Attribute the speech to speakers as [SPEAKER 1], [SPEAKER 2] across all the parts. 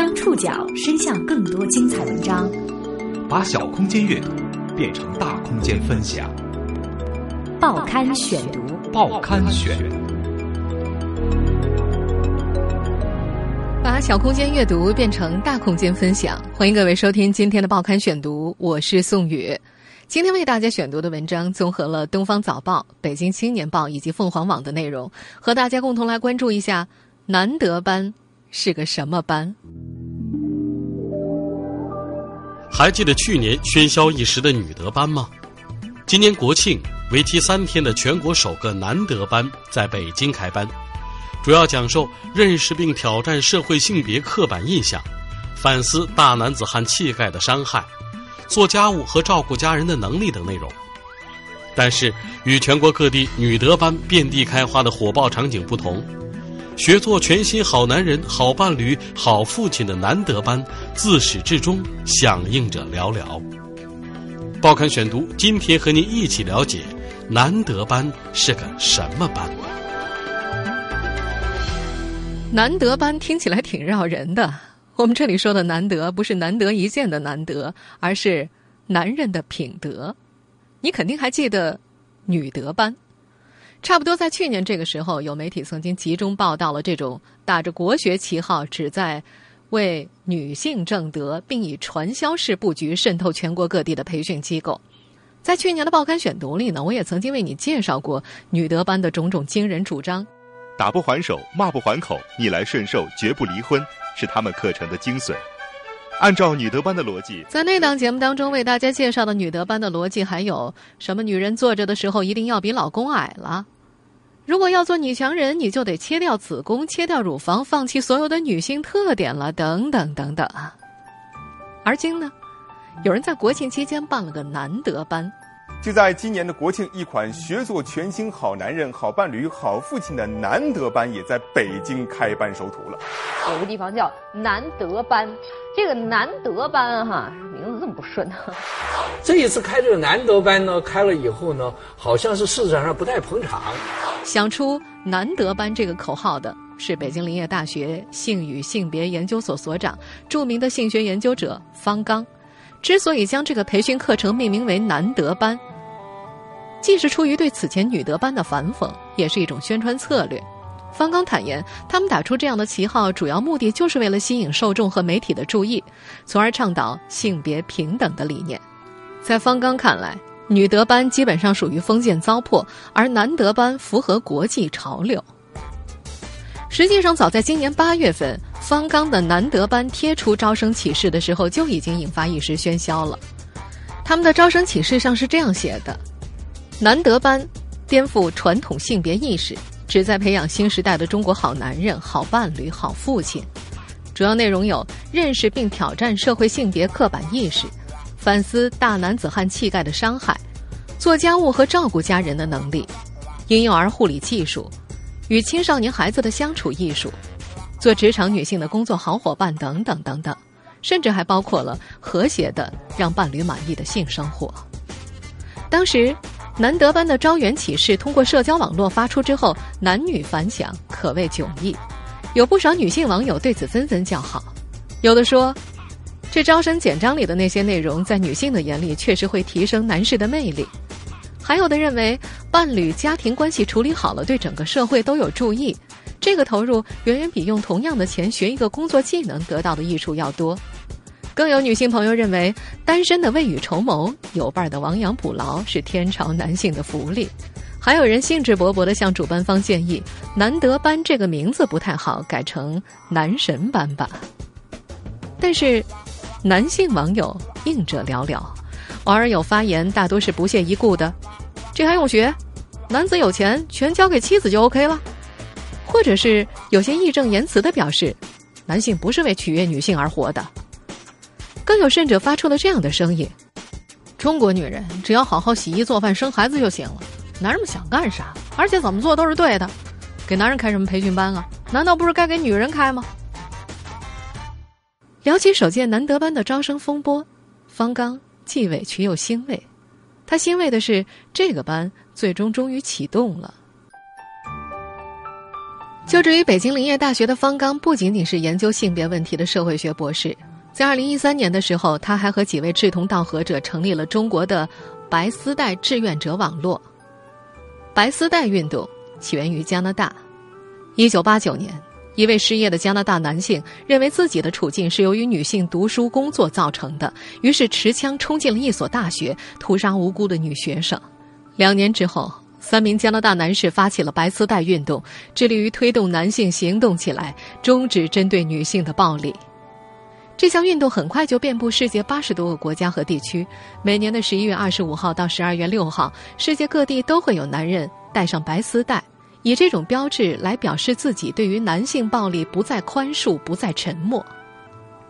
[SPEAKER 1] 将触角伸向更多精彩文章，
[SPEAKER 2] 把小空间阅读变成大空间分享。
[SPEAKER 1] 报刊选读，
[SPEAKER 2] 报刊选，
[SPEAKER 3] 把小空间阅读变成大空间分享。欢迎各位收听今天的报刊选读，我是宋宇。今天为大家选读的文章综合了《东方早报》《北京青年报》以及凤凰网的内容，和大家共同来关注一下难得班是个什么班。
[SPEAKER 4] 还记得去年喧嚣一时的女德班吗？今年国庆为期三天的全国首个男德班在北京开班，主要讲授认识并挑战社会性别刻板印象，反思大男子汉气概的伤害。做家务和照顾家人的能力等内容，但是与全国各地女德班遍地开花的火爆场景不同，学做全新好男人、好伴侣、好父亲的难得班，自始至终响应者寥寥。报刊选读，今天和您一起了解难得班是个什么班。
[SPEAKER 3] 难得班听起来挺绕人的。我们这里说的难得，不是难得一见的难得，而是男人的品德。你肯定还记得女德班，差不多在去年这个时候，有媒体曾经集中报道了这种打着国学旗号，旨在为女性正德，并以传销式布局渗透全国各地的培训机构。在去年的报刊选读里呢，我也曾经为你介绍过女德班的种种惊人主张。
[SPEAKER 5] 打不还手，骂不还口，逆来顺受，绝不离婚，是他们课程的精髓。按照女德班的逻辑，
[SPEAKER 3] 在那档节目当中为大家介绍的女德班的逻辑，还有什么？女人坐着的时候一定要比老公矮了。如果要做女强人，你就得切掉子宫，切掉乳房，放弃所有的女性特点了，等等等等啊。而今呢，有人在国庆期间办了个男德班。
[SPEAKER 6] 就在今年的国庆，一款学做全新好男人、好伴侣、好父亲的难得班也在北京开班收徒了。
[SPEAKER 7] 有个地方叫难得班，这个难得班哈，名字这么不顺。
[SPEAKER 8] 这一次开这个难得班呢，开了以后呢，好像是市场上不太捧场。
[SPEAKER 3] 想出难得班这个口号的是北京林业大学性与性别研究所所长、著名的性学研究者方刚。之所以将这个培训课程命名为难得班。既是出于对此前女德班的反讽，也是一种宣传策略。方刚坦言，他们打出这样的旗号，主要目的就是为了吸引受众和媒体的注意，从而倡导性别平等的理念。在方刚看来，女德班基本上属于封建糟粕，而男德班符合国际潮流。实际上，早在今年八月份，方刚的男德班贴出招生启事的时候，就已经引发一时喧嚣了。他们的招生启事上是这样写的。难得班颠覆传统性别意识，旨在培养新时代的中国好男人、好伴侣、好父亲。主要内容有认识并挑战社会性别刻板意识，反思大男子汉气概的伤害，做家务和照顾家人的能力，婴幼儿护理技术，与青少年孩子的相处艺术，做职场女性的工作好伙伴等等等等，甚至还包括了和谐的让伴侣满意的性生活。当时。难得班的招员启事通过社交网络发出之后，男女反响可谓迥异，有不少女性网友对此纷纷叫好。有的说，这招生简章里的那些内容，在女性的眼里确实会提升男士的魅力；还有的认为，伴侣家庭关系处理好了，对整个社会都有助益，这个投入远远比用同样的钱学一个工作技能得到的益处要多。更有女性朋友认为，单身的未雨绸缪，有伴的亡羊补牢是天朝男性的福利。还有人兴致勃勃地向主办方建议，难得班这个名字不太好，改成男神班吧。但是，男性网友应者寥寥，偶尔有发言，大多是不屑一顾的。这还用学？男子有钱，全交给妻子就 OK 了。或者是有些义正言辞地表示，男性不是为取悦女性而活的。更有甚者发出了这样的声音：“中国女人只要好好洗衣做饭生孩子就行了，男人们想干啥，而且怎么做都是对的。给男人开什么培训班啊？难道不是该给女人开吗？”聊起首届男德班的招生风波，方刚既委屈又欣慰。他欣慰的是，这个班最终终于启动了。就职于北京林业大学的方刚，不仅仅是研究性别问题的社会学博士。在二零一三年的时候，他还和几位志同道合者成立了中国的白丝带志愿者网络。白丝带运动起源于加拿大。一九八九年，一位失业的加拿大男性认为自己的处境是由于女性读书工作造成的，于是持枪冲进了一所大学，屠杀无辜的女学生。两年之后，三名加拿大男士发起了白丝带运动，致力于推动男性行动起来，终止针对女性的暴力。这项运动很快就遍布世界八十多个国家和地区。每年的十一月二十五号到十二月六号，世界各地都会有男人带上白丝带，以这种标志来表示自己对于男性暴力不再宽恕、不再沉默。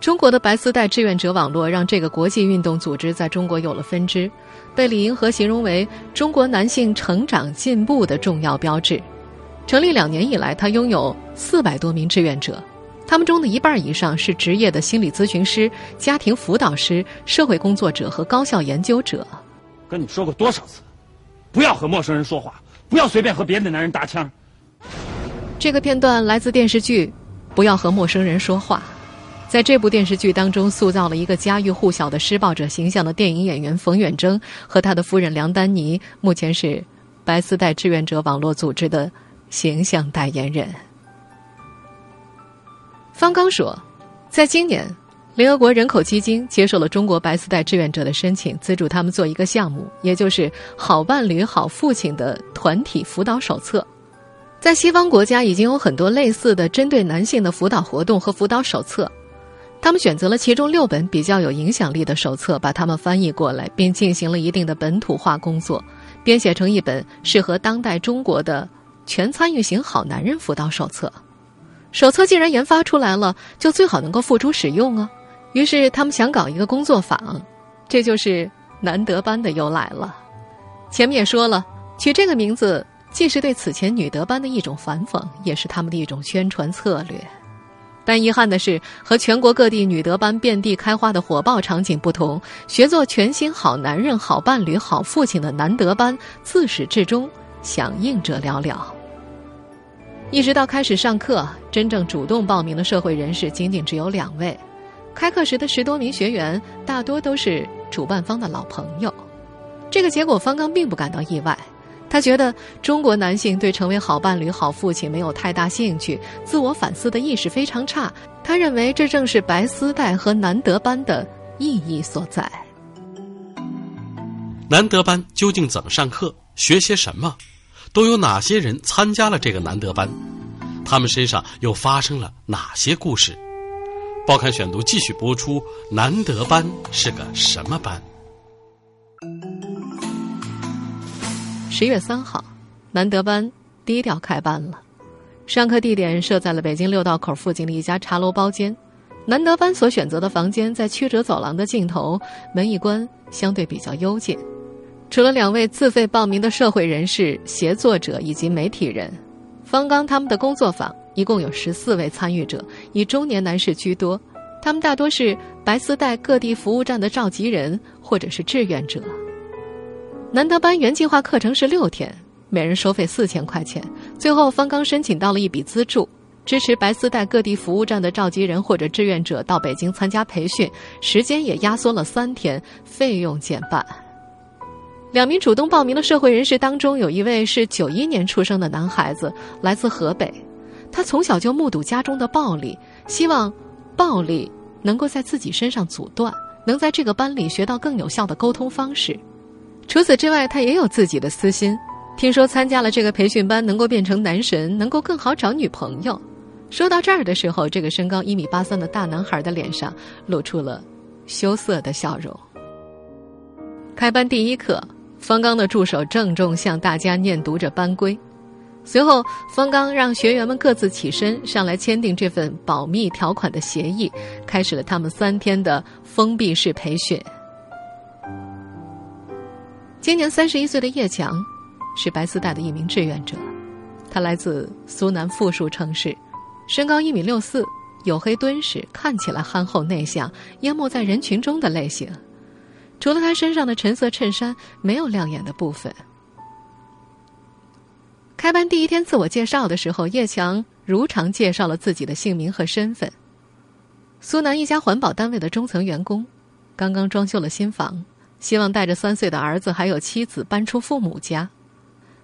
[SPEAKER 3] 中国的白丝带志愿者网络让这个国际运动组织在中国有了分支，被李银河形容为中国男性成长进步的重要标志。成立两年以来，他拥有四百多名志愿者。他们中的一半以上是职业的心理咨询师、家庭辅导师、社会工作者和高校研究者。
[SPEAKER 9] 跟你说过多少次，不要和陌生人说话，不要随便和别的男人搭腔。
[SPEAKER 3] 这个片段来自电视剧《不要和陌生人说话》。在这部电视剧当中，塑造了一个家喻户晓的施暴者形象的电影演员冯远征和他的夫人梁丹妮，目前是白丝带志愿者网络组织的形象代言人。方刚说，在今年，联合国人口基金接受了中国白丝带志愿者的申请，资助他们做一个项目，也就是“好伴侣、好父亲”的团体辅导手册。在西方国家已经有很多类似的针对男性的辅导活动和辅导手册，他们选择了其中六本比较有影响力的手册，把它们翻译过来，并进行了一定的本土化工作，编写成一本适合当代中国的全参与型好男人辅导手册。手册既然研发出来了，就最好能够付诸使用啊。于是他们想搞一个工作坊，这就是男德班的由来了。前面也说了，取这个名字既是对此前女德班的一种反讽，也是他们的一种宣传策略。但遗憾的是，和全国各地女德班遍地开花的火爆场景不同，学做全新好男人、好伴侣、好父亲的男德班，自始至终响应者寥寥。一直到开始上课，真正主动报名的社会人士仅仅只有两位。开课时的十多名学员大多都是主办方的老朋友。这个结果，方刚并不感到意外。他觉得中国男性对成为好伴侣、好父亲没有太大兴趣，自我反思的意识非常差。他认为这正是白丝带和南德班的意义所在。
[SPEAKER 4] 南德班究竟怎么上课？学些什么？都有哪些人参加了这个难得班？他们身上又发生了哪些故事？报刊选读继续播出。难得班是个什么班？
[SPEAKER 3] 十月三号，难得班低调开班了。上课地点设在了北京六道口附近的一家茶楼包间。难得班所选择的房间在曲折走廊的尽头，门一关，相对比较幽静。除了两位自费报名的社会人士、协作者以及媒体人，方刚他们的工作坊一共有十四位参与者，以中年男士居多。他们大多是白丝带各地服务站的召集人或者是志愿者。难得班原计划课程是六天，每人收费四千块钱。最后，方刚申请到了一笔资助，支持白丝带各地服务站的召集人或者志愿者到北京参加培训，时间也压缩了三天，费用减半。两名主动报名的社会人士当中，有一位是九一年出生的男孩子，来自河北。他从小就目睹家中的暴力，希望暴力能够在自己身上阻断，能在这个班里学到更有效的沟通方式。除此之外，他也有自己的私心。听说参加了这个培训班，能够变成男神，能够更好找女朋友。说到这儿的时候，这个身高一米八三的大男孩的脸上露出了羞涩的笑容。开班第一课。方刚的助手郑重向大家念读着班规，随后方刚让学员们各自起身上来签订这份保密条款的协议，开始了他们三天的封闭式培训。今年三十一岁的叶强，是白丝带的一名志愿者，他来自苏南富庶城市，身高一米六四，黝黑敦实，看起来憨厚内向，淹没在人群中的类型。除了他身上的橙色衬衫，没有亮眼的部分。开班第一天自我介绍的时候，叶强如常介绍了自己的姓名和身份。苏南一家环保单位的中层员工，刚刚装修了新房，希望带着三岁的儿子还有妻子搬出父母家。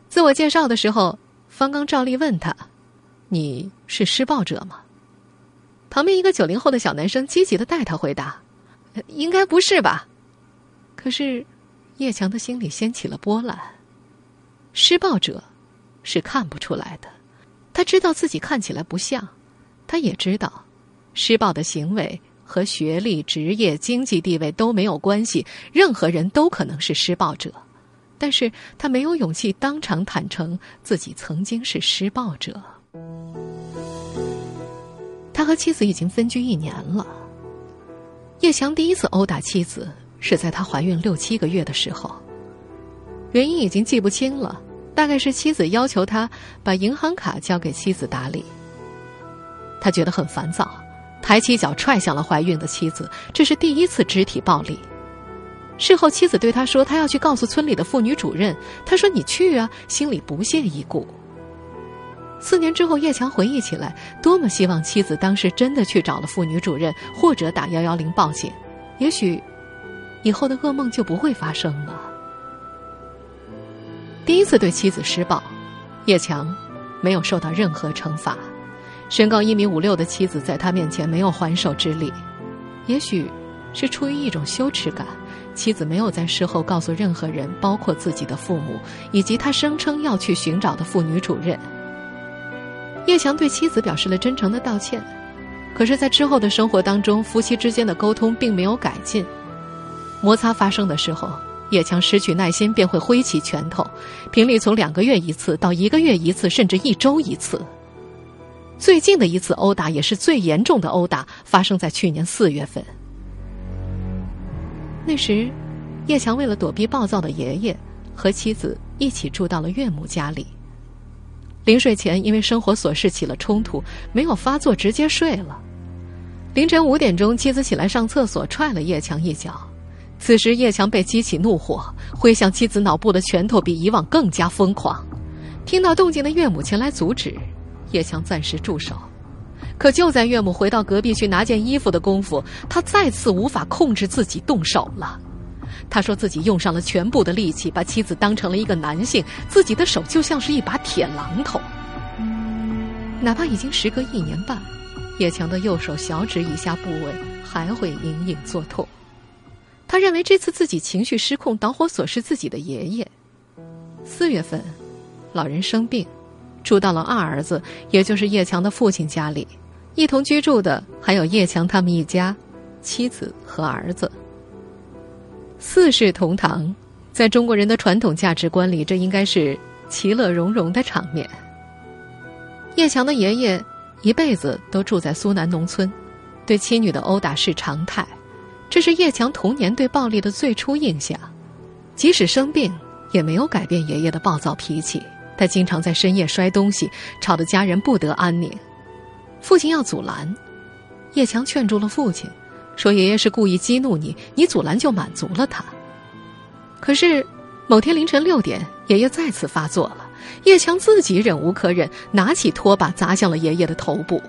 [SPEAKER 3] 自我介绍的时候，方刚照例问他：“你是施暴者吗？”旁边一个九零后的小男生积极的带他回答：“应该不是吧？”可是，叶强的心里掀起了波澜。施暴者是看不出来的，他知道自己看起来不像，他也知道，施暴的行为和学历、职业、经济地位都没有关系，任何人都可能是施暴者。但是他没有勇气当场坦诚自己曾经是施暴者。他和妻子已经分居一年了。叶强第一次殴打妻子是在他怀孕六七个月的时候，原因已经记不清了，大概是妻子要求他把银行卡交给妻子打理。他觉得很烦躁，抬起脚踹向了怀孕的妻子，这是第一次肢体暴力。事后，妻子对他说：“他要去告诉村里的妇女主任。”他说：“你去啊！”心里不屑一顾。四年之后，叶强回忆起来，多么希望妻子当时真的去找了妇女主任，或者打幺幺零报警，也许以后的噩梦就不会发生了。第一次对妻子施暴，叶强没有受到任何惩罚。身高一米五六的妻子在他面前没有还手之力，也许是出于一种羞耻感。妻子没有在事后告诉任何人，包括自己的父母以及他声称要去寻找的妇女主任。叶强对妻子表示了真诚的道歉，可是，在之后的生活当中，夫妻之间的沟通并没有改进。摩擦发生的时候，叶强失去耐心，便会挥起拳头，频率从两个月一次到一个月一次，甚至一周一次。最近的一次殴打也是最严重的殴打，发生在去年四月份。那时，叶强为了躲避暴躁的爷爷，和妻子一起住到了岳母家里。临睡前，因为生活琐事起了冲突，没有发作，直接睡了。凌晨五点钟，妻子起来上厕所，踹了叶强一脚。此时，叶强被激起怒火，挥向妻子脑部的拳头比以往更加疯狂。听到动静的岳母前来阻止，叶强暂时住手。可就在岳母回到隔壁去拿件衣服的功夫，他再次无法控制自己动手了。他说自己用上了全部的力气，把妻子当成了一个男性，自己的手就像是一把铁榔头。哪怕已经时隔一年半，叶强的右手小指以下部位还会隐隐作痛。他认为这次自己情绪失控，导火索是自己的爷爷。四月份，老人生病，住到了二儿子，也就是叶强的父亲家里。一同居住的还有叶强他们一家，妻子和儿子。四世同堂，在中国人的传统价值观里，这应该是其乐融融的场面。叶强的爷爷一辈子都住在苏南农村，对妻女的殴打是常态，这是叶强童年对暴力的最初印象。即使生病，也没有改变爷爷的暴躁脾气。他经常在深夜摔东西，吵得家人不得安宁。父亲要阻拦，叶强劝住了父亲，说：“爷爷是故意激怒你，你阻拦就满足了他。”可是，某天凌晨六点，爷爷再次发作了，叶强自己忍无可忍，拿起拖把砸向了爷爷的头部。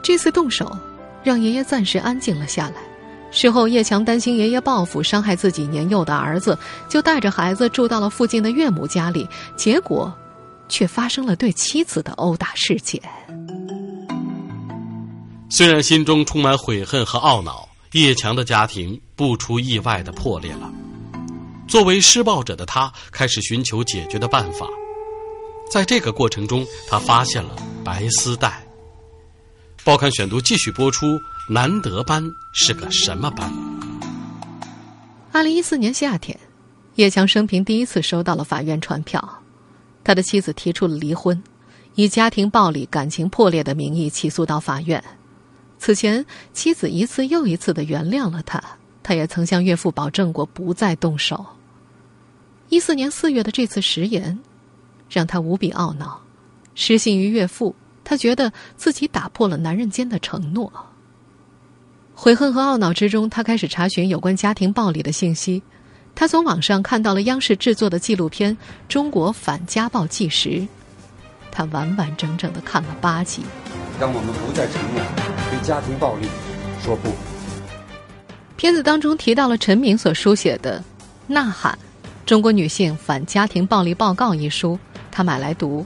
[SPEAKER 3] 这次动手，让爷爷暂时安静了下来。事后，叶强担心爷爷报复，伤害自己年幼的儿子，就带着孩子住到了附近的岳母家里，结果，却发生了对妻子的殴打事件。
[SPEAKER 4] 虽然心中充满悔恨和懊恼，叶强的家庭不出意外的破裂了。作为施暴者的他，开始寻求解决的办法。在这个过程中，他发现了白丝带。报刊选读继续播出：南德班是个什么班？
[SPEAKER 3] 二零一四年夏天，叶强生平第一次收到了法院传票，他的妻子提出了离婚，以家庭暴力、感情破裂的名义起诉到法院。此前，妻子一次又一次的原谅了他，他也曾向岳父保证过不再动手。一四年四月的这次食言，让他无比懊恼，失信于岳父，他觉得自己打破了男人间的承诺。悔恨和懊恼之中，他开始查询有关家庭暴力的信息，他从网上看到了央视制作的纪录片《中国反家暴纪实》，他完完整整的看了八集。
[SPEAKER 10] 让我们不再沉默，对家庭暴力说不。
[SPEAKER 3] 片子当中提到了陈明所书写的《呐喊：中国女性反家庭暴力报告》一书，他买来读。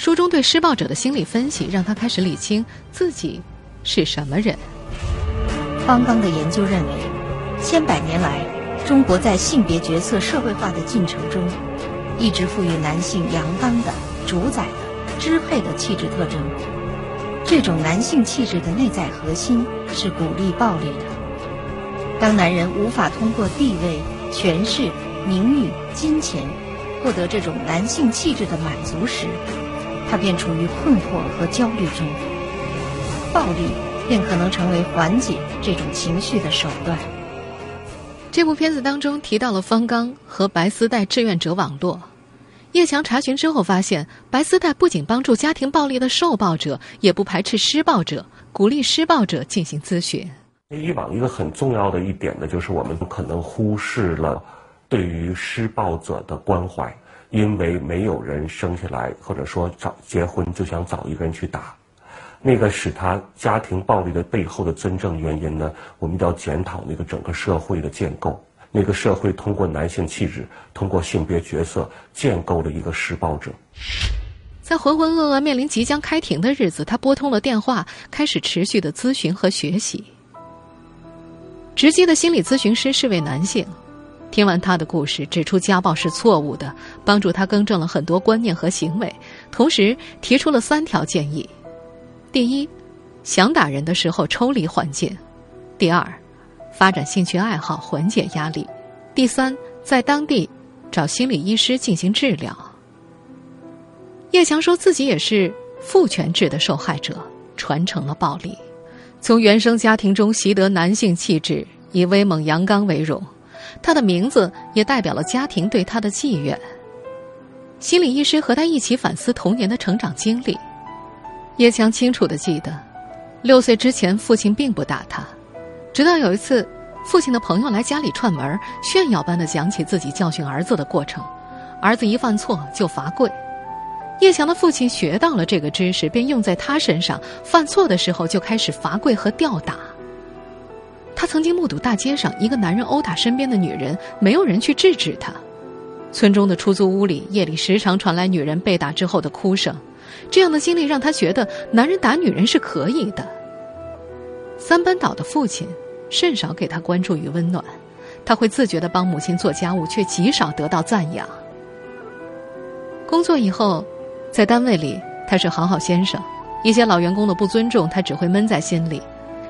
[SPEAKER 3] 书中对施暴者的心理分析，让他开始理清自己是什么人。
[SPEAKER 11] 方刚的研究认为，千百年来，中国在性别角色社会化的进程中，一直赋予男性阳刚的、主宰的、支配的气质特征。这种男性气质的内在核心是鼓励暴力的。当男人无法通过地位、权势、名誉、金钱获得这种男性气质的满足时，他便处于困惑和焦虑中。暴力便可能成为缓解这种情绪的手段。
[SPEAKER 3] 这部片子当中提到了方刚和白丝带志愿者网络。叶强查询之后发现，白丝带不仅帮助家庭暴力的受暴者，也不排斥施暴者，鼓励施暴者进行咨询。
[SPEAKER 12] 以往一个很重要的一点呢，就是我们可能忽视了对于施暴者的关怀，因为没有人生下来或者说找结婚就想找一个人去打，那个使他家庭暴力的背后的真正原因呢，我们要检讨那个整个社会的建构。那个社会通过男性气质，通过性别角色建构了一个施暴者。
[SPEAKER 3] 在浑浑噩噩、面临即将开庭的日子，他拨通了电话，开始持续的咨询和学习。直接的心理咨询师是位男性，听完他的故事，指出家暴是错误的，帮助他更正了很多观念和行为，同时提出了三条建议：第一，想打人的时候抽离环境；第二，发展兴趣爱好缓解压力。第三，在当地找心理医师进行治疗。叶强说自己也是父权制的受害者，传承了暴力，从原生家庭中习得男性气质，以威猛阳刚为荣。他的名字也代表了家庭对他的寄愿。心理医师和他一起反思童年的成长经历。叶强清楚的记得，六岁之前父亲并不打他。直到有一次，父亲的朋友来家里串门，炫耀般的讲起自己教训儿子的过程。儿子一犯错就罚跪。叶强的父亲学到了这个知识，便用在他身上。犯错的时候就开始罚跪和吊打。他曾经目睹大街上一个男人殴打身边的女人，没有人去制止他。村中的出租屋里，夜里时常传来女人被打之后的哭声。这样的经历让他觉得，男人打女人是可以的。三班倒的父亲甚少给他关注与温暖，他会自觉的帮母亲做家务，却极少得到赞扬。工作以后，在单位里他是好好先生，一些老员工的不尊重他只会闷在心里。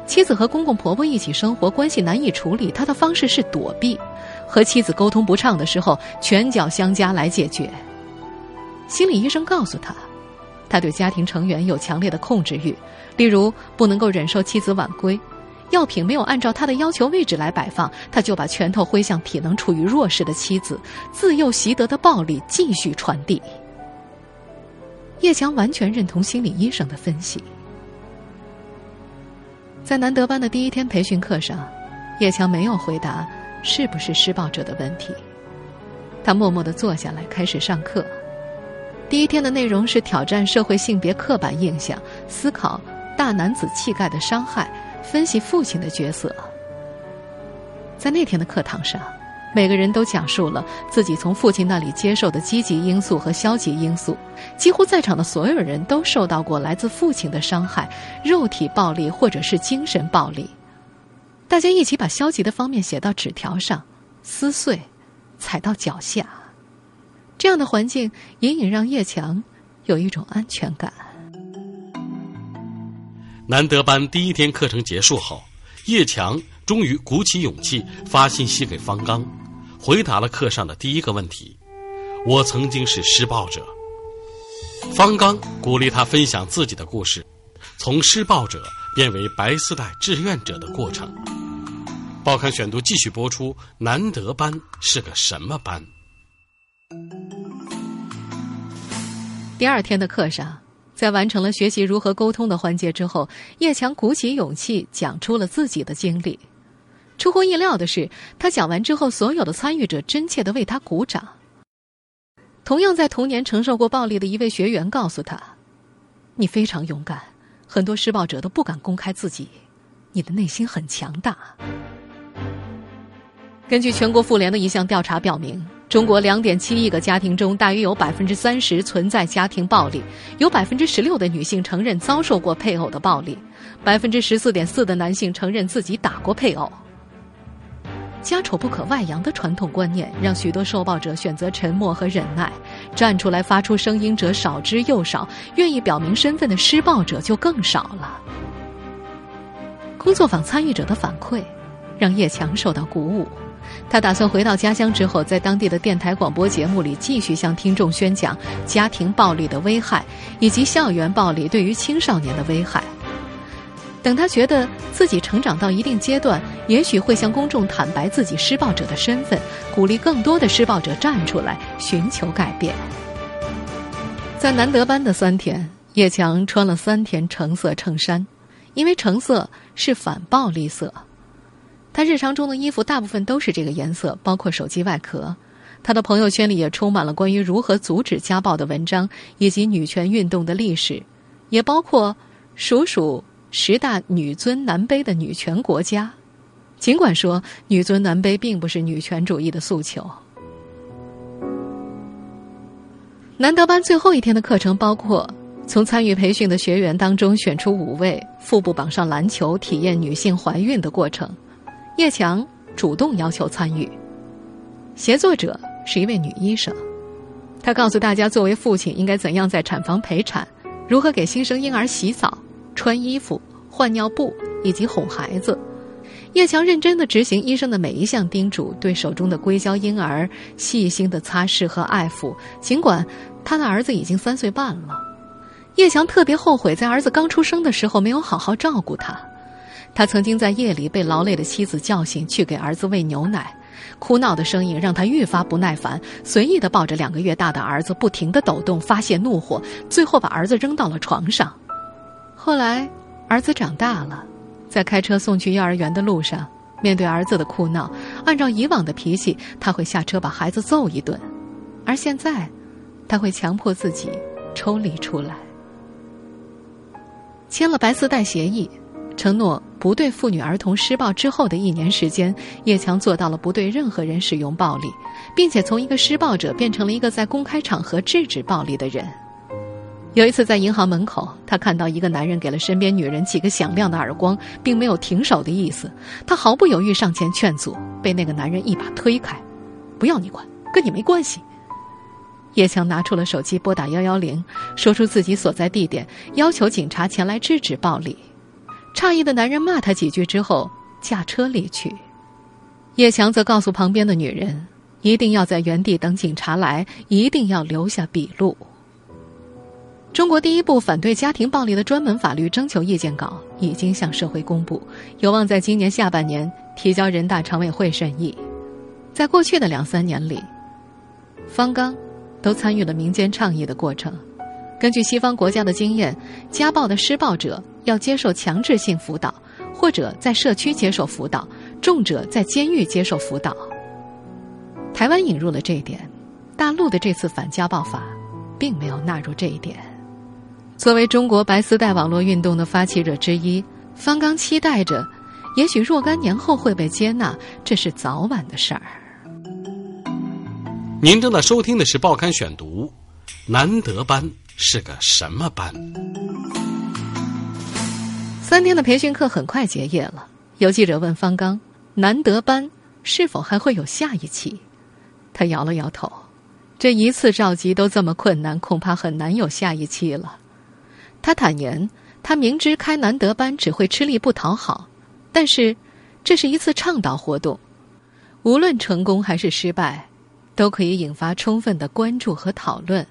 [SPEAKER 3] 妻子和公公婆婆一起生活，关系难以处理，他的方式是躲避，和妻子沟通不畅的时候，拳脚相加来解决。心理医生告诉他。他对家庭成员有强烈的控制欲，例如不能够忍受妻子晚归，药品没有按照他的要求位置来摆放，他就把拳头挥向体能处于弱势的妻子，自幼习得的暴力继续传递。叶强完全认同心理医生的分析。在南德班的第一天培训课上，叶强没有回答是不是施暴者的问题，他默默的坐下来开始上课。第一天的内容是挑战社会性别刻板印象，思考大男子气概的伤害，分析父亲的角色。在那天的课堂上，每个人都讲述了自己从父亲那里接受的积极因素和消极因素。几乎在场的所有人都受到过来自父亲的伤害，肉体暴力或者是精神暴力。大家一起把消极的方面写到纸条上，撕碎，踩到脚下。这样的环境隐隐让叶强有一种安全感。
[SPEAKER 4] 难得班第一天课程结束后，叶强终于鼓起勇气发信息给方刚，回答了课上的第一个问题：“我曾经是施暴者。”方刚鼓励他分享自己的故事，从施暴者变为白丝带志愿者的过程。报刊选读继续播出：难得班是个什么班？
[SPEAKER 3] 第二天的课上，在完成了学习如何沟通的环节之后，叶强鼓起勇气讲出了自己的经历。出乎意料的是，他讲完之后，所有的参与者真切的为他鼓掌。同样在童年承受过暴力的一位学员告诉他：“你非常勇敢，很多施暴者都不敢公开自己，你的内心很强大。”根据全国妇联的一项调查表明，中国两点七亿个家庭中，大约有百分之三十存在家庭暴力，有百分之十六的女性承认遭受过配偶的暴力，百分之十四点四的男性承认自己打过配偶。家丑不可外扬的传统观念，让许多受暴者选择沉默和忍耐，站出来发出声音者少之又少，愿意表明身份的施暴者就更少了。工作坊参与者的反馈，让叶强受到鼓舞，他打算回到家乡之后，在当地的电台广播节目里继续向听众宣讲家庭暴力的危害，以及校园暴力对于青少年的危害。等他觉得自己成长到一定阶段，也许会向公众坦白自己施暴者的身份，鼓励更多的施暴者站出来寻求改变。在南德班的三天，叶强穿了三天橙色衬衫，因为橙色是反暴力色。他日常中的衣服大部分都是这个颜色，包括手机外壳。他的朋友圈里也充满了关于如何阻止家暴的文章，以及女权运动的历史，也包括数数。十大女尊男卑的女权国家，尽管说女尊男卑并不是女权主义的诉求。南德班最后一天的课程包括从参与培训的学员当中选出五位腹部绑上篮球，体验女性怀孕的过程。叶强主动要求参与，协作者是一位女医生，她告诉大家，作为父亲应该怎样在产房陪产，如何给新生婴儿洗澡。穿衣服、换尿布以及哄孩子，叶强认真的执行医生的每一项叮嘱，对手中的硅胶婴儿细心的擦拭和爱抚。尽管他的儿子已经三岁半了，叶强特别后悔在儿子刚出生的时候没有好好照顾他。他曾经在夜里被劳累的妻子叫醒，去给儿子喂牛奶，哭闹的声音让他愈发不耐烦，随意的抱着两个月大的儿子，不停的抖动，发泄怒火，最后把儿子扔到了床上。后来，儿子长大了，在开车送去幼儿园的路上，面对儿子的哭闹，按照以往的脾气，他会下车把孩子揍一顿，而现在，他会强迫自己抽离出来，签了白丝带协议，承诺不对妇女儿童施暴。之后的一年时间，叶强做到了不对任何人使用暴力，并且从一个施暴者变成了一个在公开场合制止暴力的人。有一次在银行门口，他看到一个男人给了身边女人几个响亮的耳光，并没有停手的意思。他毫不犹豫上前劝阻，被那个男人一把推开：“不要你管，跟你没关系。”叶强拿出了手机拨打幺幺零，说出自己所在地点，要求警察前来制止暴力。诧异的男人骂他几句之后驾车离去。叶强则告诉旁边的女人：“一定要在原地等警察来，一定要留下笔录。”中国第一部反对家庭暴力的专门法律征求意见稿已经向社会公布，有望在今年下半年提交人大常委会审议。在过去的两三年里，方刚都参与了民间倡议的过程。根据西方国家的经验，家暴的施暴者要接受强制性辅导，或者在社区接受辅导，重者在监狱接受辅导。台湾引入了这一点，大陆的这次反家暴法并没有纳入这一点。作为中国白丝带网络运动的发起者之一，方刚期待着，也许若干年后会被接纳，这是早晚的事儿。
[SPEAKER 4] 您正在收听的是《报刊选读》，难得班是个什么班？
[SPEAKER 3] 三天的培训课很快结业了。有记者问方刚：“难得班是否还会有下一期？”他摇了摇头：“这一次召集都这么困难，恐怕很难有下一期了。”他坦言，他明知开难得班只会吃力不讨好，但是这是一次倡导活动，无论成功还是失败，都可以引发充分的关注和讨论。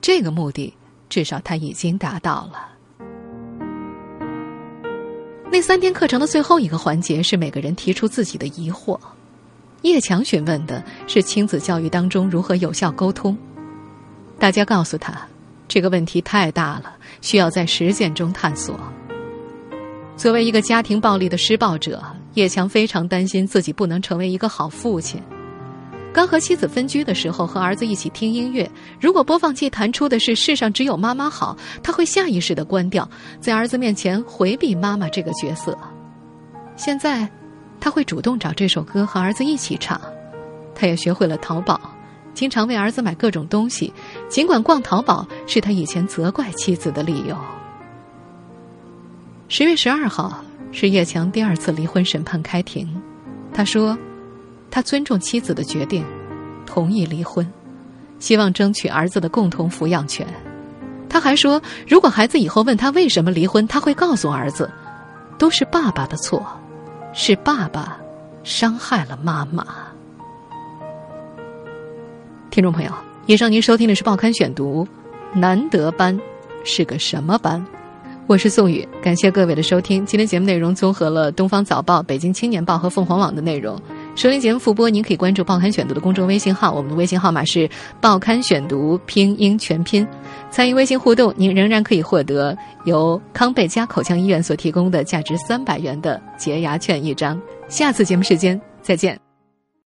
[SPEAKER 3] 这个目的，至少他已经达到了。那三天课程的最后一个环节是每个人提出自己的疑惑。叶强询问的是亲子教育当中如何有效沟通，大家告诉他。这个问题太大了，需要在实践中探索。作为一个家庭暴力的施暴者，叶强非常担心自己不能成为一个好父亲。刚和妻子分居的时候，和儿子一起听音乐。如果播放器弹出的是“世上只有妈妈好”，他会下意识的关掉，在儿子面前回避妈妈这个角色。现在，他会主动找这首歌和儿子一起唱。他也学会了淘宝，经常为儿子买各种东西，尽管逛淘宝是他以前责怪妻子的理由。十月十二号是叶强第二次离婚审判开庭，他说。他尊重妻子的决定，同意离婚，希望争取儿子的共同抚养权。他还说，如果孩子以后问他为什么离婚，他会告诉儿子，都是爸爸的错，是爸爸伤害了妈妈。听众朋友，以上您收听的是《报刊选读》，难得班是个什么班？我是宋宇，感谢各位的收听。今天节目内容综合了《东方早报》《北京青年报》和凤凰网的内容。收听节目复播，您可以关注《报刊选读》的公众微信号，我们的微信号码是“报刊选读”拼音全拼。参与微信互动，您仍然可以获得由康贝佳口腔医院所提供的价值三百元的洁牙券一张。下次节目时间再见。